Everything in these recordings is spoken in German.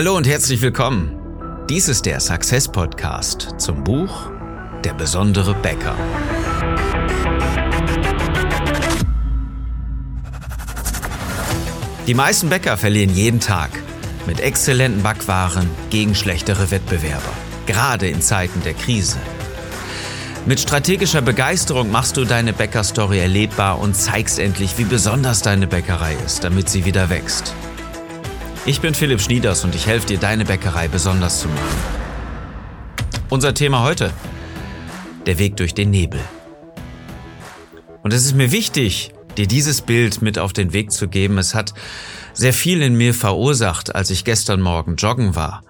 Hallo und herzlich willkommen. Dies ist der Success Podcast zum Buch Der besondere Bäcker. Die meisten Bäcker verlieren jeden Tag mit exzellenten Backwaren gegen schlechtere Wettbewerber, gerade in Zeiten der Krise. Mit strategischer Begeisterung machst du deine Bäckerstory erlebbar und zeigst endlich, wie besonders deine Bäckerei ist, damit sie wieder wächst. Ich bin Philipp Schnieders und ich helfe dir, deine Bäckerei besonders zu machen. Unser Thema heute, der Weg durch den Nebel. Und es ist mir wichtig, dir dieses Bild mit auf den Weg zu geben. Es hat sehr viel in mir verursacht, als ich gestern Morgen joggen war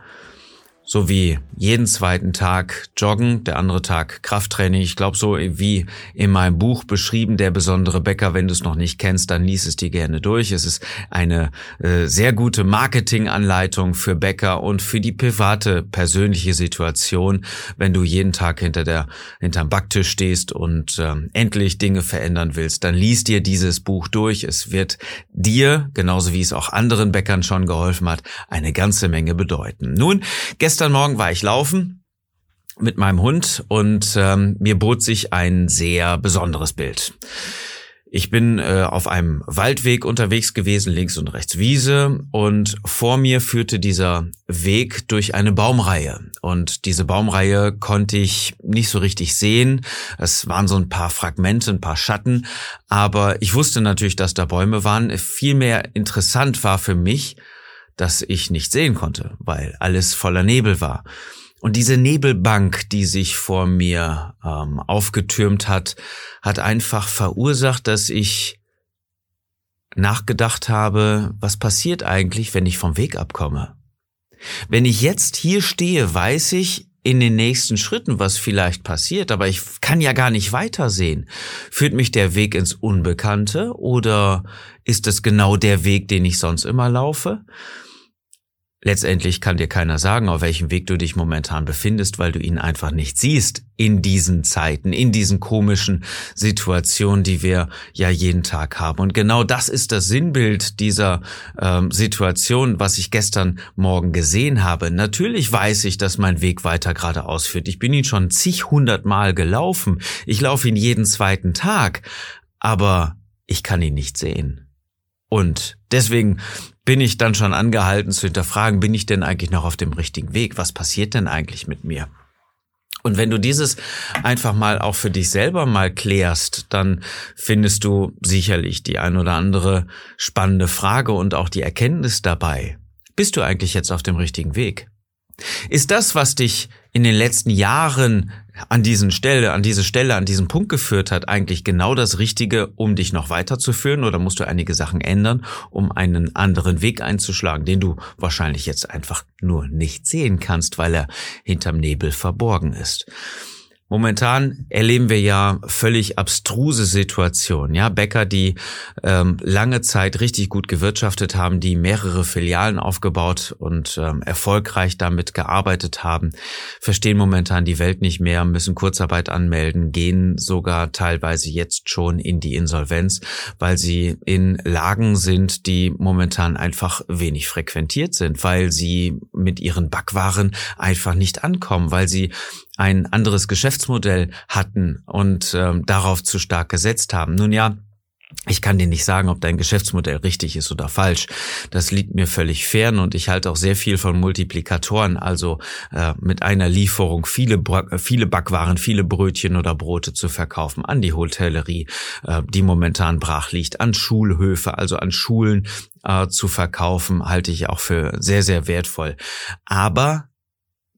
so wie jeden zweiten Tag Joggen, der andere Tag Krafttraining. Ich glaube, so wie in meinem Buch beschrieben, der besondere Bäcker. Wenn du es noch nicht kennst, dann lies es dir gerne durch. Es ist eine äh, sehr gute Marketinganleitung für Bäcker und für die private, persönliche Situation, wenn du jeden Tag hinter der, hinterm Backtisch stehst und ähm, endlich Dinge verändern willst, dann lies dir dieses Buch durch. Es wird dir, genauso wie es auch anderen Bäckern schon geholfen hat, eine ganze Menge bedeuten. Nun, gestern Gestern Morgen war ich laufen mit meinem Hund und ähm, mir bot sich ein sehr besonderes Bild. Ich bin äh, auf einem Waldweg unterwegs gewesen, links und rechts Wiese, und vor mir führte dieser Weg durch eine Baumreihe. Und diese Baumreihe konnte ich nicht so richtig sehen. Es waren so ein paar Fragmente, ein paar Schatten, aber ich wusste natürlich, dass da Bäume waren. Vielmehr interessant war für mich, das ich nicht sehen konnte, weil alles voller Nebel war. Und diese Nebelbank, die sich vor mir ähm, aufgetürmt hat, hat einfach verursacht, dass ich nachgedacht habe, was passiert eigentlich, wenn ich vom Weg abkomme? Wenn ich jetzt hier stehe, weiß ich in den nächsten Schritten, was vielleicht passiert, aber ich kann ja gar nicht weitersehen. Führt mich der Weg ins Unbekannte oder ist es genau der Weg, den ich sonst immer laufe? Letztendlich kann dir keiner sagen, auf welchem Weg du dich momentan befindest, weil du ihn einfach nicht siehst in diesen Zeiten, in diesen komischen Situationen, die wir ja jeden Tag haben. Und genau das ist das Sinnbild dieser ähm, Situation, was ich gestern Morgen gesehen habe. Natürlich weiß ich, dass mein Weg weiter geradeaus führt. Ich bin ihn schon zig hundert Mal gelaufen. Ich laufe ihn jeden zweiten Tag. Aber ich kann ihn nicht sehen. Und deswegen bin ich dann schon angehalten zu hinterfragen, bin ich denn eigentlich noch auf dem richtigen Weg? Was passiert denn eigentlich mit mir? Und wenn du dieses einfach mal auch für dich selber mal klärst, dann findest du sicherlich die ein oder andere spannende Frage und auch die Erkenntnis dabei. Bist du eigentlich jetzt auf dem richtigen Weg? Ist das, was dich in den letzten Jahren an diesen Stelle, an diese Stelle, an diesen Punkt geführt hat, eigentlich genau das Richtige, um dich noch weiterzuführen? Oder musst du einige Sachen ändern, um einen anderen Weg einzuschlagen, den du wahrscheinlich jetzt einfach nur nicht sehen kannst, weil er hinterm Nebel verborgen ist? Momentan erleben wir ja völlig abstruse Situationen. Ja, Bäcker, die ähm, lange Zeit richtig gut gewirtschaftet haben, die mehrere Filialen aufgebaut und ähm, erfolgreich damit gearbeitet haben, verstehen momentan die Welt nicht mehr, müssen Kurzarbeit anmelden, gehen sogar teilweise jetzt schon in die Insolvenz, weil sie in Lagen sind, die momentan einfach wenig frequentiert sind, weil sie mit ihren Backwaren einfach nicht ankommen, weil sie ein anderes Geschäftsmodell hatten und ähm, darauf zu stark gesetzt haben. Nun ja, ich kann dir nicht sagen, ob dein Geschäftsmodell richtig ist oder falsch. Das liegt mir völlig fern und ich halte auch sehr viel von Multiplikatoren, also äh, mit einer Lieferung viele, viele Backwaren, viele Brötchen oder Brote zu verkaufen an die Hotellerie, äh, die momentan brach liegt, an Schulhöfe, also an Schulen äh, zu verkaufen, halte ich auch für sehr, sehr wertvoll. Aber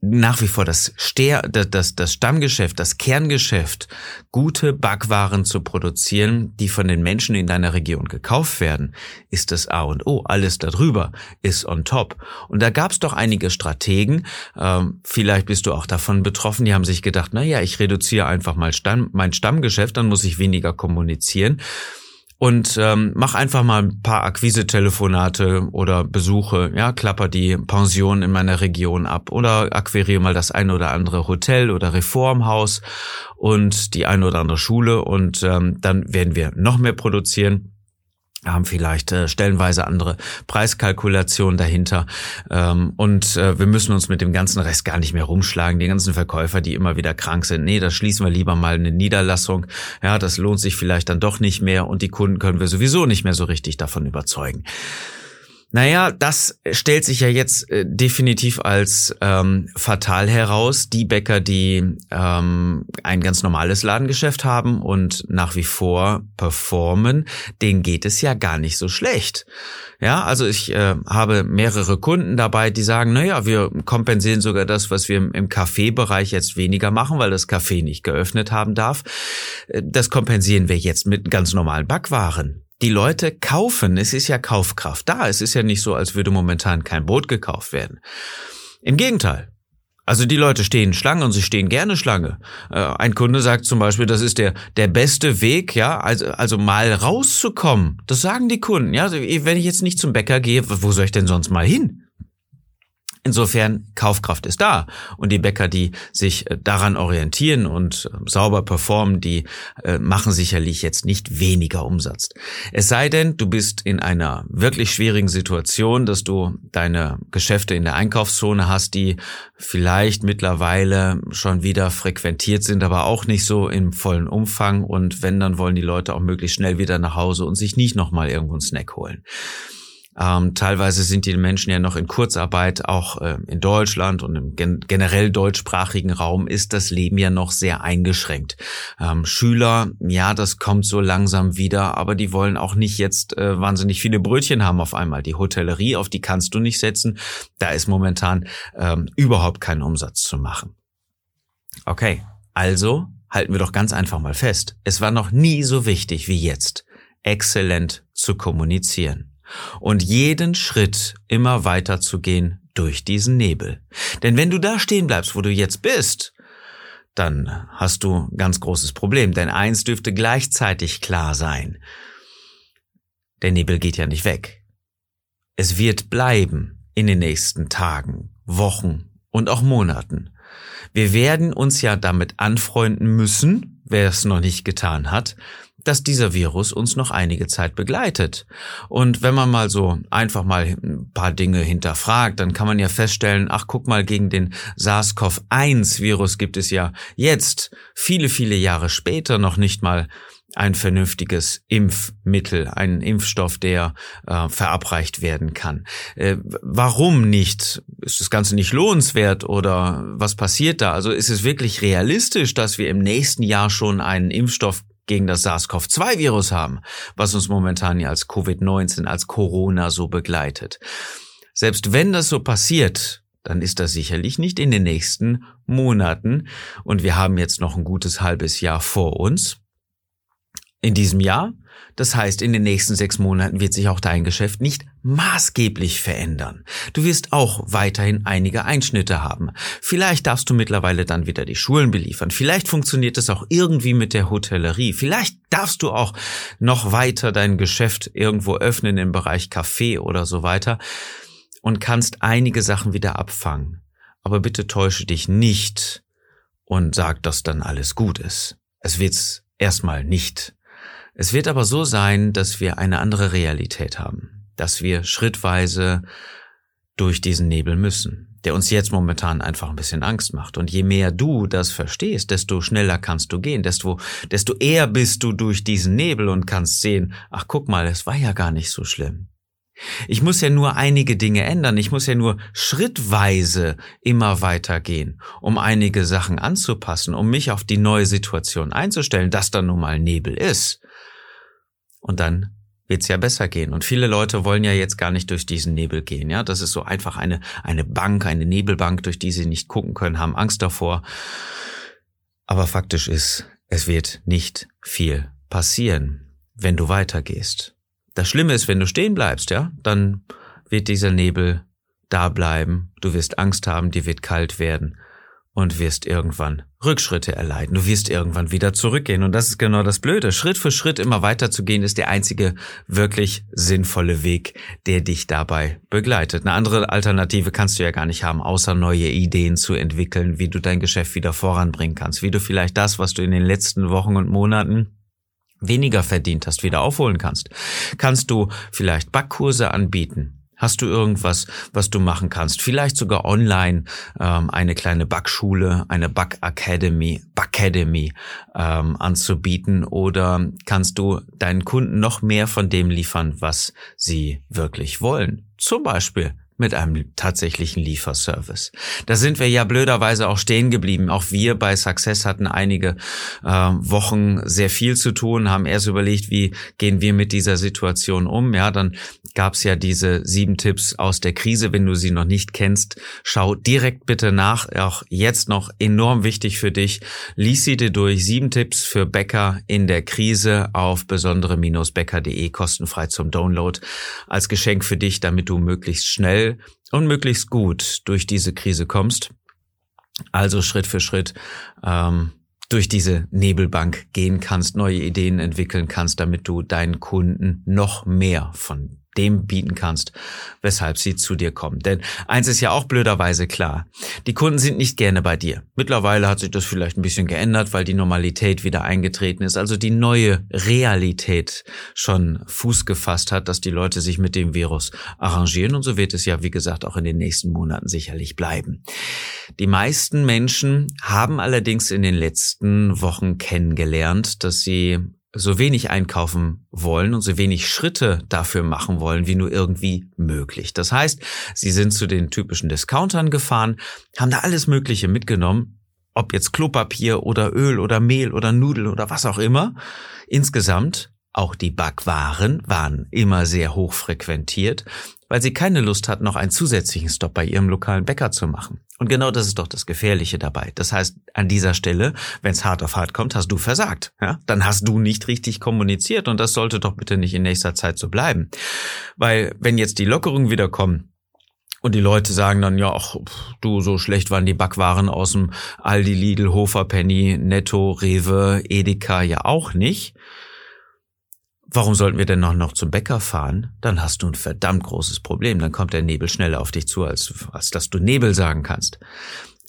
nach wie vor das, Stehr, das, das Stammgeschäft, das Kerngeschäft, gute Backwaren zu produzieren, die von den Menschen in deiner Region gekauft werden, ist das A und O. Alles darüber ist on top. Und da gab es doch einige Strategen, ähm, vielleicht bist du auch davon betroffen, die haben sich gedacht, na ja, ich reduziere einfach mal Stamm, mein Stammgeschäft, dann muss ich weniger kommunizieren und ähm, mach einfach mal ein paar Akquise-Telefonate oder Besuche, ja, klapper die Pension in meiner Region ab oder akquiriere mal das eine oder andere Hotel oder Reformhaus und die eine oder andere Schule und ähm, dann werden wir noch mehr produzieren haben vielleicht äh, stellenweise andere Preiskalkulationen dahinter ähm, und äh, wir müssen uns mit dem ganzen Rest gar nicht mehr rumschlagen. Die ganzen Verkäufer, die immer wieder krank sind, nee, da schließen wir lieber mal eine Niederlassung. Ja, das lohnt sich vielleicht dann doch nicht mehr und die Kunden können wir sowieso nicht mehr so richtig davon überzeugen. Naja, das stellt sich ja jetzt äh, definitiv als ähm, fatal heraus. Die Bäcker, die ähm, ein ganz normales Ladengeschäft haben und nach wie vor performen, denen geht es ja gar nicht so schlecht. Ja, also ich äh, habe mehrere Kunden dabei, die sagen, naja, wir kompensieren sogar das, was wir im, Kaffeebereich jetzt weniger machen, weil das Café nicht geöffnet haben darf. Äh, das kompensieren wir jetzt mit ganz normalen Backwaren die Leute kaufen. Es ist ja Kaufkraft da. Es ist ja nicht so, als würde momentan kein Brot gekauft werden. Im Gegenteil. Also die Leute stehen Schlange und sie stehen gerne Schlange. Äh, ein Kunde sagt zum Beispiel, das ist der der beste Weg, ja, also also mal rauszukommen. Das sagen die Kunden, ja. Wenn ich jetzt nicht zum Bäcker gehe, wo soll ich denn sonst mal hin? Insofern Kaufkraft ist da und die Bäcker, die sich äh, daran orientieren und äh, sauber performen, die äh, machen sicherlich jetzt nicht weniger Umsatz. Es sei denn, du bist in einer wirklich schwierigen Situation, dass du deine Geschäfte in der Einkaufszone hast, die vielleicht mittlerweile schon wieder frequentiert sind, aber auch nicht so im vollen Umfang und wenn, dann wollen die Leute auch möglichst schnell wieder nach Hause und sich nicht nochmal irgendwo einen Snack holen. Ähm, teilweise sind die Menschen ja noch in Kurzarbeit, auch äh, in Deutschland und im gen generell deutschsprachigen Raum ist das Leben ja noch sehr eingeschränkt. Ähm, Schüler, ja, das kommt so langsam wieder, aber die wollen auch nicht jetzt äh, wahnsinnig viele Brötchen haben auf einmal. Die Hotellerie, auf die kannst du nicht setzen. Da ist momentan ähm, überhaupt kein Umsatz zu machen. Okay, also halten wir doch ganz einfach mal fest. Es war noch nie so wichtig wie jetzt, exzellent zu kommunizieren und jeden Schritt immer weiter zu gehen durch diesen Nebel. Denn wenn du da stehen bleibst, wo du jetzt bist, dann hast du ganz großes Problem, denn eins dürfte gleichzeitig klar sein. Der Nebel geht ja nicht weg. Es wird bleiben in den nächsten Tagen, Wochen und auch Monaten. Wir werden uns ja damit anfreunden müssen, wer es noch nicht getan hat, dass dieser Virus uns noch einige Zeit begleitet. Und wenn man mal so einfach mal ein paar Dinge hinterfragt, dann kann man ja feststellen, ach guck mal, gegen den SARS-CoV-1-Virus gibt es ja jetzt, viele, viele Jahre später, noch nicht mal ein vernünftiges Impfmittel, einen Impfstoff, der äh, verabreicht werden kann. Äh, warum nicht? Ist das Ganze nicht lohnenswert oder was passiert da? Also ist es wirklich realistisch, dass wir im nächsten Jahr schon einen Impfstoff gegen das SARS-CoV-2-Virus haben, was uns momentan ja als Covid-19, als Corona so begleitet. Selbst wenn das so passiert, dann ist das sicherlich nicht in den nächsten Monaten und wir haben jetzt noch ein gutes halbes Jahr vor uns. In diesem Jahr das heißt, in den nächsten sechs Monaten wird sich auch dein Geschäft nicht maßgeblich verändern. Du wirst auch weiterhin einige Einschnitte haben. Vielleicht darfst du mittlerweile dann wieder die Schulen beliefern. Vielleicht funktioniert es auch irgendwie mit der Hotellerie. Vielleicht darfst du auch noch weiter dein Geschäft irgendwo öffnen im Bereich Café oder so weiter und kannst einige Sachen wieder abfangen. Aber bitte täusche dich nicht und sag, dass dann alles gut ist. Es wird's erstmal nicht. Es wird aber so sein, dass wir eine andere Realität haben, dass wir schrittweise durch diesen Nebel müssen, der uns jetzt momentan einfach ein bisschen Angst macht. Und je mehr du das verstehst, desto schneller kannst du gehen, desto, desto eher bist du durch diesen Nebel und kannst sehen, ach guck mal, es war ja gar nicht so schlimm. Ich muss ja nur einige Dinge ändern, ich muss ja nur schrittweise immer weitergehen, um einige Sachen anzupassen, um mich auf die neue Situation einzustellen, dass da nun mal Nebel ist und dann wird's ja besser gehen. Und viele Leute wollen ja jetzt gar nicht durch diesen Nebel gehen. Ja, das ist so einfach eine, eine Bank, eine Nebelbank, durch die sie nicht gucken können, haben Angst davor. Aber faktisch ist, es wird nicht viel passieren, wenn du weitergehst. Das Schlimme ist, wenn du stehen bleibst, ja, dann wird dieser Nebel da bleiben. Du wirst Angst haben, dir wird kalt werden und wirst irgendwann Rückschritte erleiden. Du wirst irgendwann wieder zurückgehen. Und das ist genau das Blöde. Schritt für Schritt immer weiter zu gehen, ist der einzige wirklich sinnvolle Weg, der dich dabei begleitet. Eine andere Alternative kannst du ja gar nicht haben, außer neue Ideen zu entwickeln, wie du dein Geschäft wieder voranbringen kannst, wie du vielleicht das, was du in den letzten Wochen und Monaten weniger verdient hast, wieder aufholen kannst? Kannst du vielleicht Backkurse anbieten? Hast du irgendwas, was du machen kannst? Vielleicht sogar online ähm, eine kleine Backschule, eine Back Academy, Backademy ähm, anzubieten oder kannst du deinen Kunden noch mehr von dem liefern, was sie wirklich wollen? Zum Beispiel mit einem tatsächlichen Lieferservice. Da sind wir ja blöderweise auch stehen geblieben. Auch wir bei Success hatten einige äh, Wochen sehr viel zu tun, haben erst überlegt, wie gehen wir mit dieser Situation um. Ja, dann gab es ja diese sieben Tipps aus der Krise. Wenn du sie noch nicht kennst, schau direkt bitte nach. Auch jetzt noch enorm wichtig für dich. Lies sie dir durch. Sieben Tipps für Bäcker in der Krise auf besondere-bäcker.de kostenfrei zum Download als Geschenk für dich, damit du möglichst schnell und möglichst gut durch diese Krise kommst. Also Schritt für Schritt ähm, durch diese Nebelbank gehen kannst, neue Ideen entwickeln kannst, damit du deinen Kunden noch mehr von dem bieten kannst, weshalb sie zu dir kommen. Denn eins ist ja auch blöderweise klar. Die Kunden sind nicht gerne bei dir. Mittlerweile hat sich das vielleicht ein bisschen geändert, weil die Normalität wieder eingetreten ist. Also die neue Realität schon Fuß gefasst hat, dass die Leute sich mit dem Virus arrangieren. Und so wird es ja, wie gesagt, auch in den nächsten Monaten sicherlich bleiben. Die meisten Menschen haben allerdings in den letzten Wochen kennengelernt, dass sie so wenig einkaufen wollen und so wenig Schritte dafür machen wollen, wie nur irgendwie möglich. Das heißt, sie sind zu den typischen Discountern gefahren, haben da alles Mögliche mitgenommen, ob jetzt Klopapier oder Öl oder Mehl oder Nudeln oder was auch immer. Insgesamt auch die Backwaren waren immer sehr hoch frequentiert, weil sie keine Lust hat, noch einen zusätzlichen Stopp bei ihrem lokalen Bäcker zu machen. Und genau das ist doch das Gefährliche dabei. Das heißt, an dieser Stelle, wenn es hart auf hart kommt, hast du versagt. Ja? Dann hast du nicht richtig kommuniziert und das sollte doch bitte nicht in nächster Zeit so bleiben. Weil wenn jetzt die Lockerungen wieder kommen, und die Leute sagen dann, ja, ach, du, so schlecht waren die Backwaren aus dem Aldi, Lidl, Hofer, Penny, Netto, Rewe, Edeka ja auch nicht. Warum sollten wir denn noch, noch zum Bäcker fahren? Dann hast du ein verdammt großes Problem. Dann kommt der Nebel schneller auf dich zu, als, als dass du Nebel sagen kannst.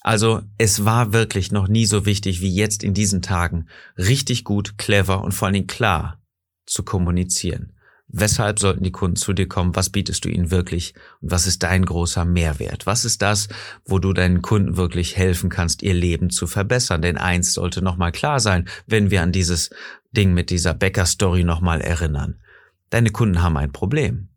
Also es war wirklich noch nie so wichtig wie jetzt in diesen Tagen, richtig gut, clever und vor allen Dingen klar zu kommunizieren. Weshalb sollten die Kunden zu dir kommen? Was bietest du ihnen wirklich? Und was ist dein großer Mehrwert? Was ist das, wo du deinen Kunden wirklich helfen kannst, ihr Leben zu verbessern? Denn eins sollte nochmal klar sein, wenn wir an dieses Ding mit dieser Bäcker-Story nochmal erinnern. Deine Kunden haben ein Problem.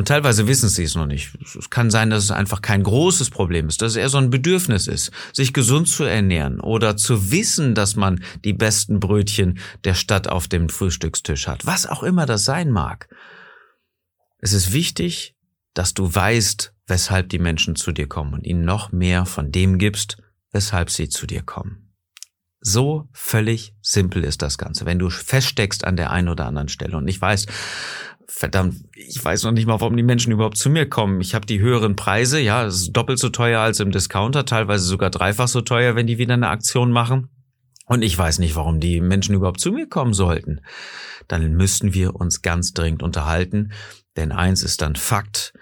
Und teilweise wissen sie es noch nicht. Es kann sein, dass es einfach kein großes Problem ist, dass es eher so ein Bedürfnis ist, sich gesund zu ernähren oder zu wissen, dass man die besten Brötchen der Stadt auf dem Frühstückstisch hat. Was auch immer das sein mag. Es ist wichtig, dass du weißt, weshalb die Menschen zu dir kommen und ihnen noch mehr von dem gibst, weshalb sie zu dir kommen. So völlig simpel ist das Ganze, wenn du feststeckst an der einen oder anderen Stelle. Und ich weiß, verdammt, ich weiß noch nicht mal, warum die Menschen überhaupt zu mir kommen. Ich habe die höheren Preise, ja, es ist doppelt so teuer als im Discounter, teilweise sogar dreifach so teuer, wenn die wieder eine Aktion machen. Und ich weiß nicht, warum die Menschen überhaupt zu mir kommen sollten. Dann müssten wir uns ganz dringend unterhalten, denn eins ist dann Fakt.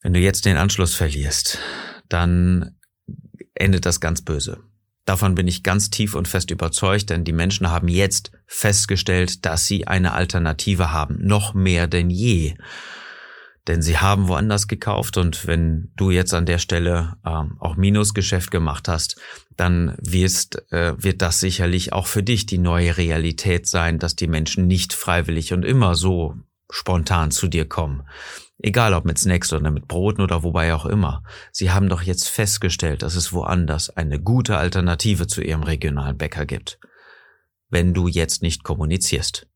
Wenn du jetzt den Anschluss verlierst, dann endet das ganz böse. Davon bin ich ganz tief und fest überzeugt, denn die Menschen haben jetzt festgestellt, dass sie eine Alternative haben, noch mehr denn je. Denn sie haben woanders gekauft und wenn du jetzt an der Stelle ähm, auch Minusgeschäft gemacht hast, dann wirst, äh, wird das sicherlich auch für dich die neue Realität sein, dass die Menschen nicht freiwillig und immer so spontan zu dir kommen. Egal ob mit Snacks oder mit Broten oder wobei auch immer. Sie haben doch jetzt festgestellt, dass es woanders eine gute Alternative zu Ihrem regionalen Bäcker gibt. Wenn du jetzt nicht kommunizierst.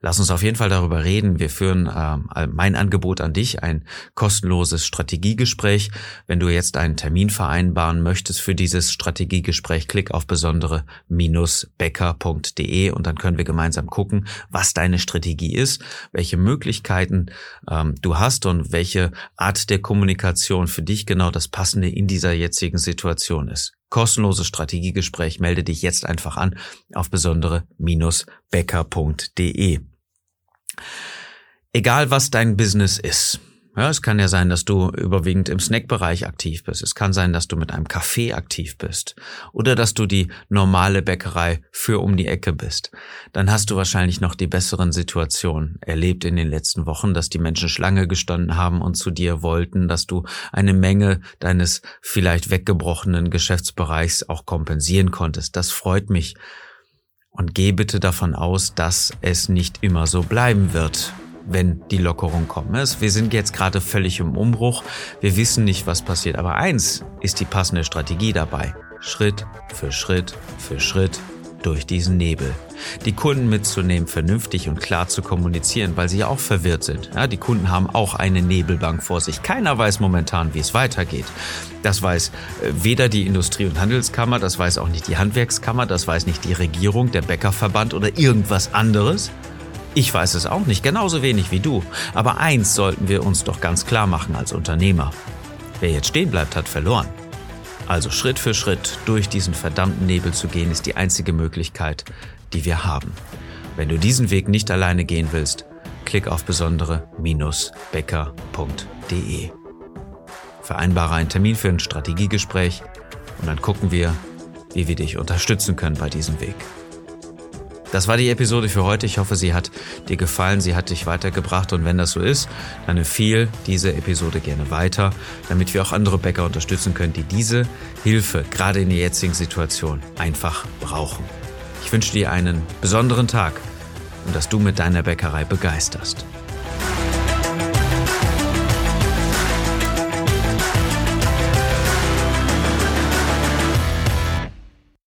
Lass uns auf jeden Fall darüber reden. Wir führen ähm, mein Angebot an dich, ein kostenloses Strategiegespräch. Wenn du jetzt einen Termin vereinbaren möchtest für dieses Strategiegespräch, klick auf besondere-becker.de und dann können wir gemeinsam gucken, was deine Strategie ist, welche Möglichkeiten ähm, du hast und welche Art der Kommunikation für dich genau das Passende in dieser jetzigen Situation ist kostenloses Strategiegespräch. Melde dich jetzt einfach an auf besondere-becker.de. Egal was dein Business ist, Ja, es kann ja sein, dass du überwiegend im Snackbereich aktiv bist. Es kann sein, dass du mit einem Kaffee aktiv bist oder dass du die normale Bäckerei für um die Ecke bist. Dann hast du wahrscheinlich noch die besseren Situationen erlebt in den letzten Wochen, dass die Menschen Schlange gestanden haben und zu dir wollten, dass du eine Menge deines vielleicht weggebrochenen Geschäftsbereichs auch kompensieren konntest. Das freut mich. Und geh bitte davon aus, dass es nicht immer so bleiben wird wenn die Lockerung kommt. Wir sind jetzt gerade völlig im Umbruch. Wir wissen nicht, was passiert. Aber eins ist die passende Strategie dabei. Schritt für Schritt für Schritt durch diesen Nebel. Die Kunden mitzunehmen, vernünftig und klar zu kommunizieren, weil sie ja auch verwirrt sind. Ja, die Kunden haben auch eine Nebelbank vor sich. Keiner weiß momentan, wie es weitergeht. Das weiß äh, weder die Industrie- und Handelskammer, das weiß auch nicht die Handwerkskammer, das weiß nicht die Regierung, der Bäckerverband oder irgendwas anderes. Ich weiß es auch nicht, genauso wenig wie du. Aber eins sollten wir uns doch ganz klar machen als Unternehmer. Wer jetzt stehen bleibt, hat verloren. Also Schritt für Schritt durch diesen verdammten Nebel zu gehen, ist die einzige Möglichkeit, die wir haben. Wenn du diesen Weg nicht alleine gehen willst, klick auf besondere-becker.de. Vereinbare einen Termin für ein Strategiegespräch und dann gucken wir, wie wir dich unterstützen können bei diesem Weg. Das war die Episode für heute. Ich hoffe, sie hat dir gefallen, sie hat dich weitergebracht und wenn das so ist, dann empfehle diese Episode gerne weiter, damit wir auch andere Bäcker unterstützen können, die diese Hilfe gerade in der jetzigen Situation einfach brauchen. Ich wünsche dir einen besonderen Tag und dass du mit deiner Bäckerei begeisterst.